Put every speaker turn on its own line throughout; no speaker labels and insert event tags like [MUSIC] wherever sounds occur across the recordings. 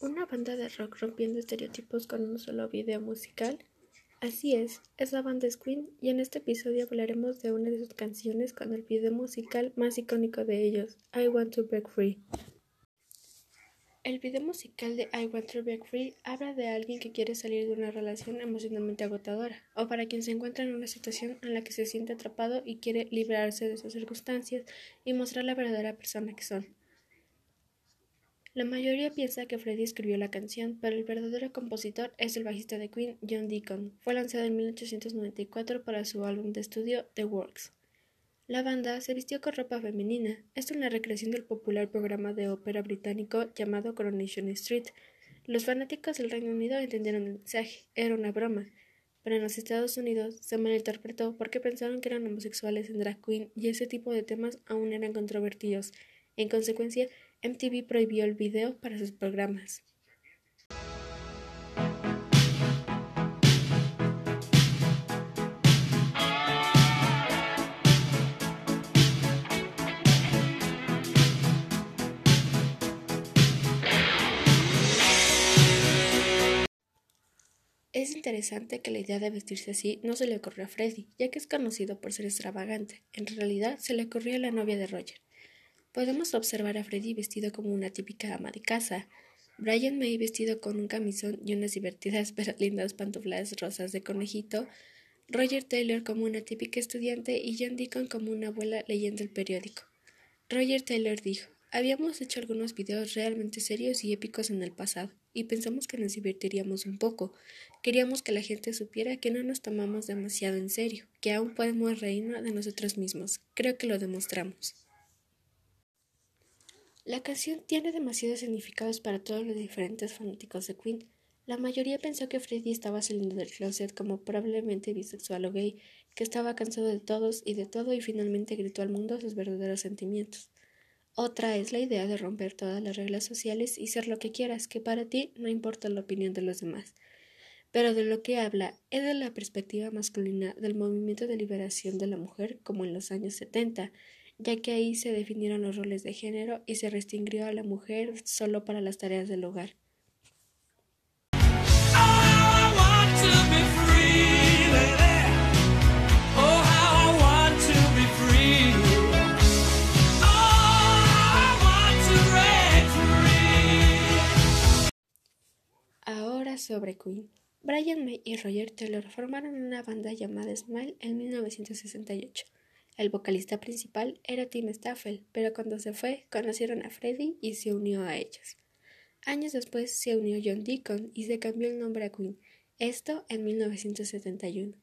¿Una banda de rock rompiendo estereotipos con un solo video musical? Así es, esa banda es Queen y en este episodio hablaremos de una de sus canciones con el video musical más icónico de ellos, I Want to Break Free. El video musical de I Want to Break Free habla de alguien que quiere salir de una relación emocionalmente agotadora, o para quien se encuentra en una situación en la que se siente atrapado y quiere librarse de sus circunstancias y mostrar la verdadera persona que son. La mayoría piensa que Freddie escribió la canción, pero el verdadero compositor es el bajista de Queen, John Deacon. Fue lanzado en 1894 para su álbum de estudio The Works. La banda se vistió con ropa femenina. Esto es una recreación del popular programa de ópera británico llamado Coronation Street. Los fanáticos del Reino Unido entendieron el mensaje, era una broma, pero en los Estados Unidos se malinterpretó porque pensaron que eran homosexuales en drag queen y ese tipo de temas aún eran controvertidos. En consecuencia, MTV prohibió el video para sus programas. Es interesante que la idea de vestirse así no se le ocurrió a Freddie, ya que es conocido por ser extravagante. En realidad se le ocurrió a la novia de Roger. Podemos observar a Freddy vestido como una típica ama de casa, Brian May vestido con un camisón y unas divertidas [LAUGHS] pero lindas pantuflas rosas de conejito, Roger Taylor como una típica estudiante y John Deacon como una abuela leyendo el periódico. Roger Taylor dijo, habíamos hecho algunos videos realmente serios y épicos en el pasado, y pensamos que nos divertiríamos un poco. Queríamos que la gente supiera que no nos tomamos demasiado en serio, que aún podemos reírnos de nosotros mismos. Creo que lo demostramos. La canción tiene demasiados significados para todos los diferentes fanáticos de Queen. La mayoría pensó que Freddie estaba saliendo del closet como probablemente bisexual o gay, que estaba cansado de todos y de todo y finalmente gritó al mundo sus verdaderos sentimientos. Otra es la idea de romper todas las reglas sociales y ser lo que quieras, que para ti no importa la opinión de los demás. Pero de lo que habla es de la perspectiva masculina del movimiento de liberación de la mujer como en los años 70, ya que ahí se definieron los roles de género y se restringió a la mujer solo para las tareas del hogar. Ahora sobre Queen. Brian May y Roger Taylor formaron una banda llamada Smile en 1968. El vocalista principal era Tim Staffel, pero cuando se fue conocieron a Freddie y se unió a ellos. Años después se unió John Deacon y se cambió el nombre a Queen, esto en 1971.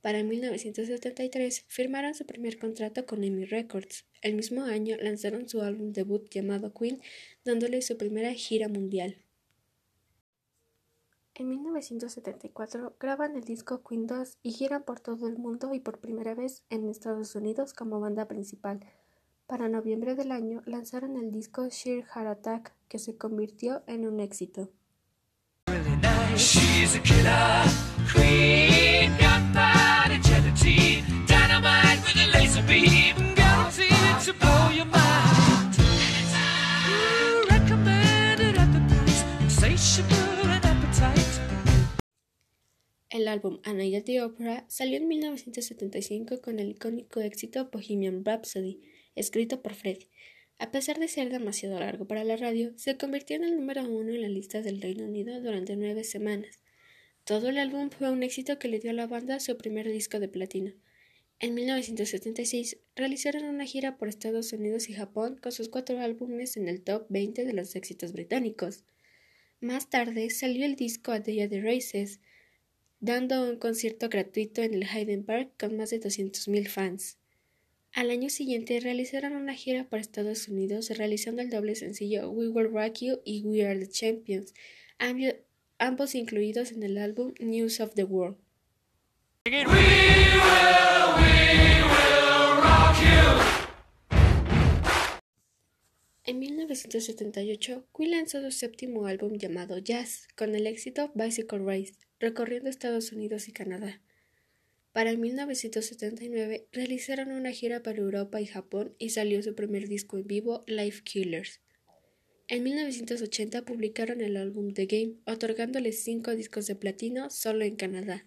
Para 1973 firmaron su primer contrato con EMI Records. El mismo año lanzaron su álbum debut llamado Queen, dándole su primera gira mundial. En 1974 graban el disco Queen 2 y giran por todo el mundo y por primera vez en Estados Unidos como banda principal. Para noviembre del año lanzaron el disco Sheer Heart Attack, que se convirtió en un éxito. El álbum A Night at the Opera salió en 1975 con el icónico éxito Bohemian Rhapsody, escrito por Freddie. A pesar de ser demasiado largo para la radio, se convirtió en el número uno en la lista del Reino Unido durante nueve semanas. Todo el álbum fue un éxito que le dio a la banda su primer disco de platino. En 1976 realizaron una gira por Estados Unidos y Japón con sus cuatro álbumes en el top 20 de los éxitos británicos. Más tarde salió el disco A Day of the Races, dando un concierto gratuito en el Hayden Park con más de 200.000 fans. Al año siguiente realizaron una gira por Estados Unidos realizando el doble sencillo We Will Rock You y We Are the Champions, ambos incluidos en el álbum News of the World. En 1978, Queen lanzó su séptimo álbum llamado Jazz, con el éxito Bicycle Race, recorriendo Estados Unidos y Canadá. Para 1979 realizaron una gira para Europa y Japón y salió su primer disco en vivo, Life Killers. En 1980 publicaron el álbum The Game, otorgándoles cinco discos de platino solo en Canadá.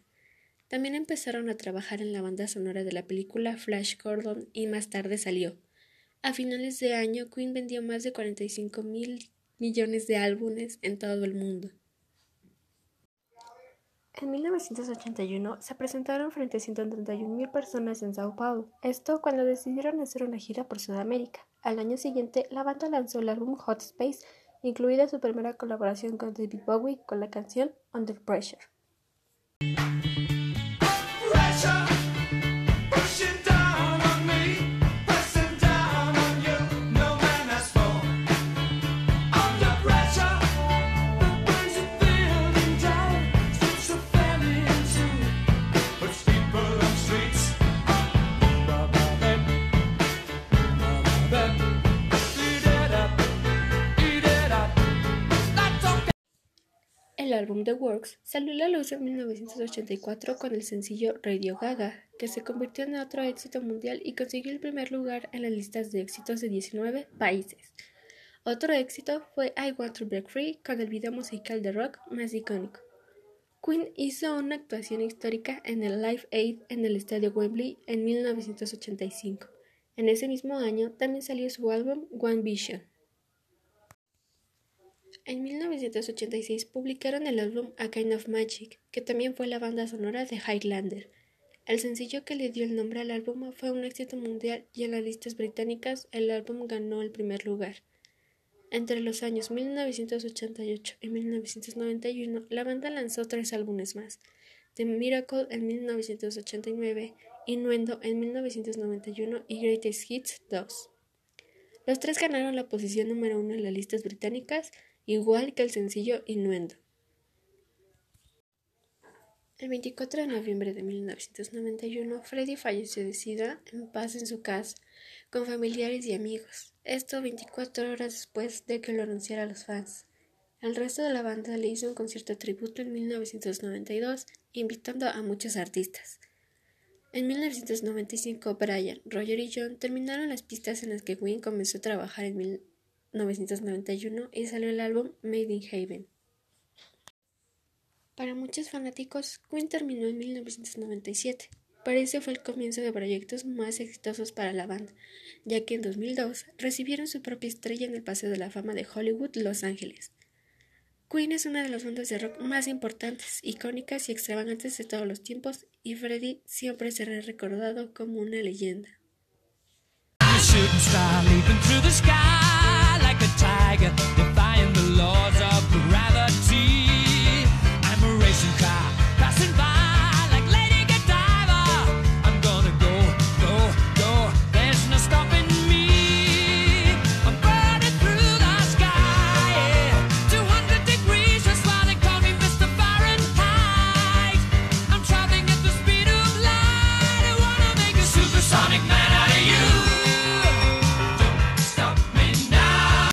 También empezaron a trabajar en la banda sonora de la película Flash Gordon y más tarde salió. A finales de año, Queen vendió más de 45 mil millones de álbumes en todo el mundo. En 1981 se presentaron frente a 131.000 personas en Sao Paulo, esto cuando decidieron hacer una gira por Sudamérica. Al año siguiente, la banda lanzó el álbum Hot Space, incluida su primera colaboración con David Bowie con la canción Under Pressure. El álbum The Works salió a la luz en 1984 con el sencillo Radio Gaga, que se convirtió en otro éxito mundial y consiguió el primer lugar en las listas de éxitos de 19 países. Otro éxito fue I Want to Break Free con el video musical de rock más icónico. Queen hizo una actuación histórica en el Live Aid en el estadio Wembley en 1985. En ese mismo año también salió su álbum One Vision. En 1986 publicaron el álbum A Kind of Magic, que también fue la banda sonora de Highlander. El sencillo que le dio el nombre al álbum fue un éxito mundial y en las listas británicas el álbum ganó el primer lugar. Entre los años 1988 y 1991, la banda lanzó tres álbumes más: The Miracle en 1989, Innuendo en 1991 y Greatest Hits 2. Los tres ganaron la posición número uno en las listas británicas igual que el sencillo Innuendo. El 24 de noviembre de 1991, Freddie falleció de sida en paz en su casa, con familiares y amigos. Esto 24 horas después de que lo anunciara a los fans. El resto de la banda le hizo un concierto tributo en 1992, invitando a muchos artistas. En 1995, Brian, Roger y John terminaron las pistas en las que Wayne comenzó a trabajar en 1991 y salió el álbum Made in Haven. Para muchos fanáticos, Queen terminó en 1997, pero ese fue el comienzo de proyectos más exitosos para la banda, ya que en 2002 recibieron su propia estrella en el Paseo de la Fama de Hollywood, Los Ángeles. Queen es una de las bandas de rock más importantes, icónicas y extravagantes de todos los tiempos, y Freddie siempre será recordado como una leyenda.